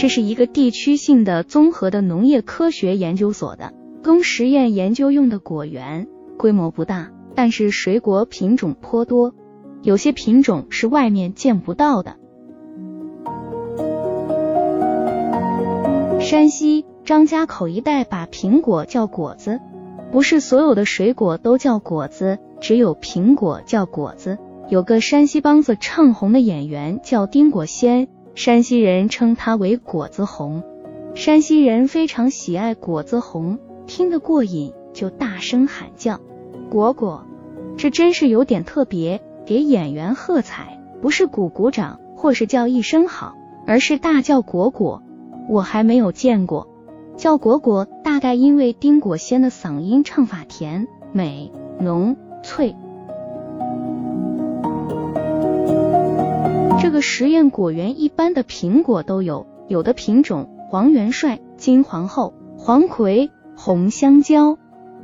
这是一个地区性的综合的农业科学研究所的供实验研究用的果园，规模不大，但是水果品种颇多，有些品种是外面见不到的。山西张家口一带把苹果叫果子，不是所有的水果都叫果子，只有苹果叫果子。有个山西梆子唱红的演员叫丁果仙。山西人称它为果子红，山西人非常喜爱果子红，听得过瘾就大声喊叫果果，这真是有点特别。给演员喝彩，不是鼓鼓掌或是叫一声好，而是大叫果果。我还没有见过叫果果，大概因为丁果仙的嗓音唱法甜美浓脆。这个实验果园一般的苹果都有，有的品种黄元帅、金皇后、黄葵、红香蕉，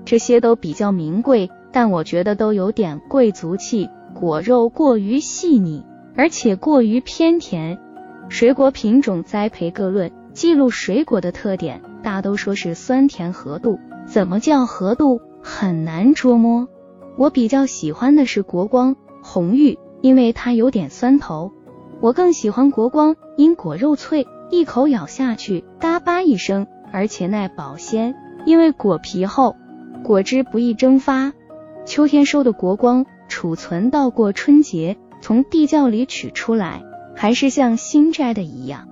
这些都比较名贵，但我觉得都有点贵族气。果肉过于细腻，而且过于偏甜。水果品种栽培各论，记录水果的特点，大都说是酸甜合度，怎么叫合度很难捉摸。我比较喜欢的是国光、红玉，因为它有点酸头。我更喜欢国光，因果肉脆，一口咬下去嘎巴一声，而且耐保鲜，因为果皮厚，果汁不易蒸发。秋天收的国光，储存到过春节，从地窖里取出来，还是像新摘的一样。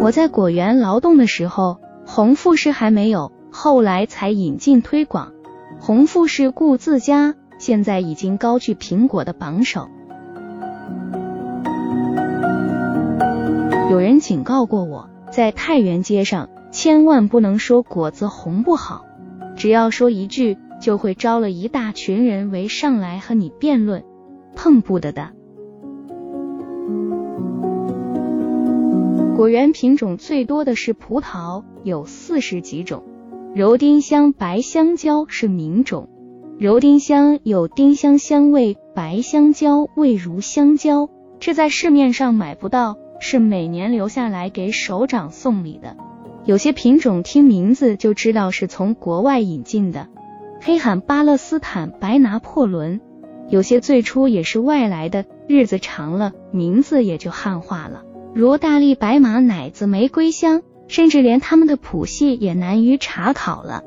我在果园劳动的时候，红富士还没有，后来才引进推广。红富士顾自家。现在已经高居苹果的榜首。有人警告过我，在太原街上千万不能说果子红不好，只要说一句，就会招了一大群人围上来和你辩论，碰不得的。果园品种最多的是葡萄，有四十几种，柔丁香、白香蕉是名种。柔丁香有丁香香味，白香蕉味如香蕉，这在市面上买不到，是每年留下来给首长送礼的。有些品种听名字就知道是从国外引进的，黑罕巴勒斯坦白拿破仑。有些最初也是外来的，日子长了名字也就汉化了，如大力白马奶子玫瑰香，甚至连它们的谱系也难于查考了。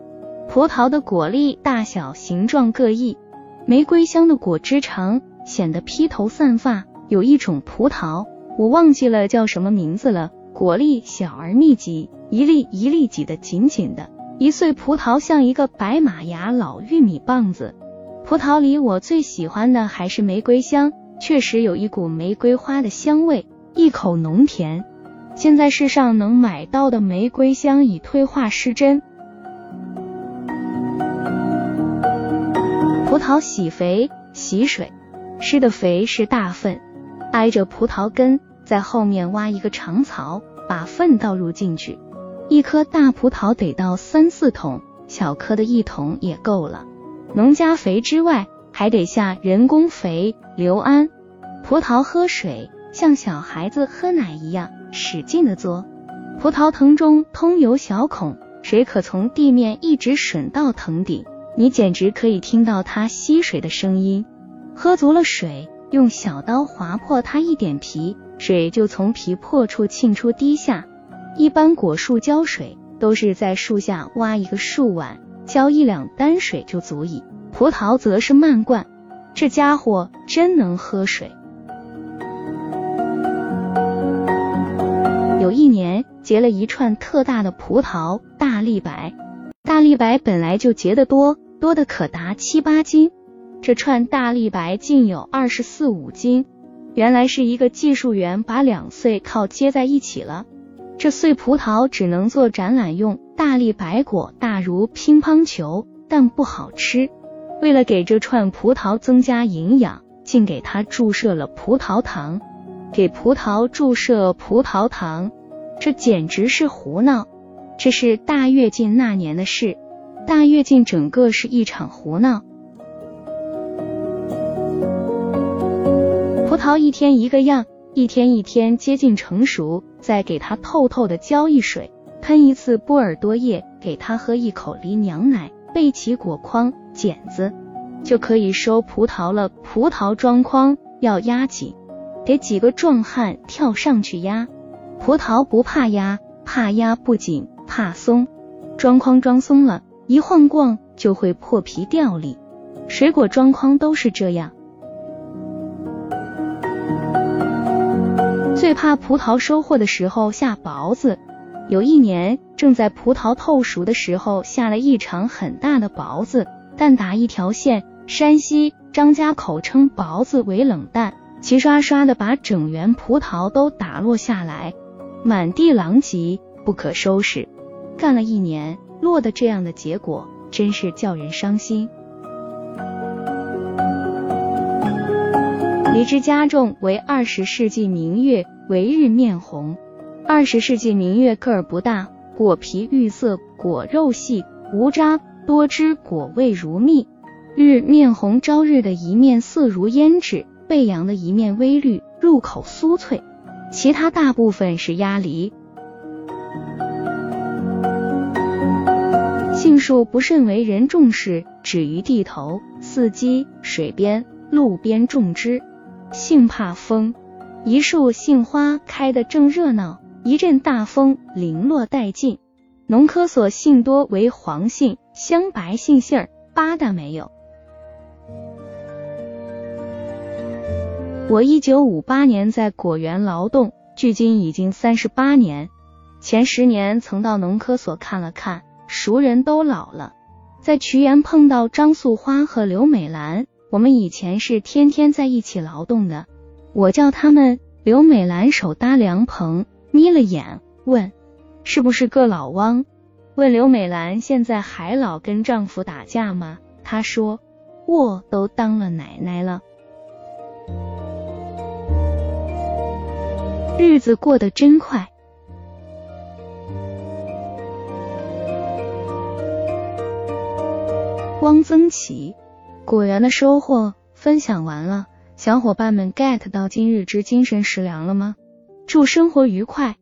葡萄的果粒大小、形状各异，玫瑰香的果汁长，显得披头散发。有一种葡萄，我忘记了叫什么名字了，果粒小而密集，一粒一粒挤得紧紧的，一穗葡萄像一个白马牙老玉米棒子。葡萄里我最喜欢的还是玫瑰香，确实有一股玫瑰花的香味，一口浓甜。现在世上能买到的玫瑰香已退化失真。萄洗肥洗水，施的肥是大粪，挨着葡萄根，在后面挖一个长槽，把粪倒入进去。一颗大葡萄得到三四桶，小颗的一桶也够了。农家肥之外，还得下人工肥硫胺。葡萄喝水像小孩子喝奶一样，使劲的嘬。葡萄藤中通有小孔，水可从地面一直吮到藤顶。你简直可以听到它吸水的声音。喝足了水，用小刀划破它一点皮，水就从皮破处沁出滴下。一般果树浇水都是在树下挖一个树碗，浇一两担水就足矣。葡萄则是慢灌，这家伙真能喝水。有一年结了一串特大的葡萄，大立白。大立白本来就结得多。多的可达七八斤，这串大立白竟有二十四五斤。原来是一个技术员把两穗靠接在一起了。这穗葡萄只能做展览用。大立白果大如乒乓球，但不好吃。为了给这串葡萄增加营养，竟给它注射了葡萄糖。给葡萄注射葡萄糖，这简直是胡闹。这是大跃进那年的事。大跃进整个是一场胡闹。葡萄一天一个样，一天一天接近成熟，再给它透透的浇一水，喷一次波尔多液，给它喝一口梨娘奶，备齐果筐、剪子，就可以收葡萄了。葡萄装筐要压紧，得几个壮汉跳上去压。葡萄不怕压，怕压不紧，怕松。装筐装松了，一晃逛就会破皮掉粒。水果装筐都是这样。最怕葡萄收获的时候下雹子。有一年正在葡萄透熟的时候，下了一场很大的雹子，蛋打一条线。山西张家口称雹子为冷蛋，齐刷刷的把整园葡萄都打落下来，满地狼藉，不可收拾。干了一年，落得这样的结果，真是叫人伤心。梨之加重为二十世纪明月，为日面红。二十世纪明月个儿不大，果皮绿色，果肉细，无渣，多汁，果味如蜜。日面红，朝日的一面色如胭脂，背阳的一面微绿，入口酥脆。其他大部分是鸭梨。树不甚为人重视，止于地头、伺机、水边、路边种之。杏怕风，一树杏花开得正热闹，一阵大风零落殆尽。农科所杏多为黄杏、香白杏杏儿，八大没有。我一九五八年在果园劳动，距今已经三十八年。前十年曾到农科所看了看。熟人都老了，在渠园碰到张素花和刘美兰，我们以前是天天在一起劳动的。我叫他们刘美兰手搭凉棚，眯了眼问是不是个老汪？问刘美兰现在还老跟丈夫打架吗？她说我都当了奶奶了，日子过得真快。汪曾祺，果园的收获分享完了，小伙伴们 get 到今日之精神食粮了吗？祝生活愉快！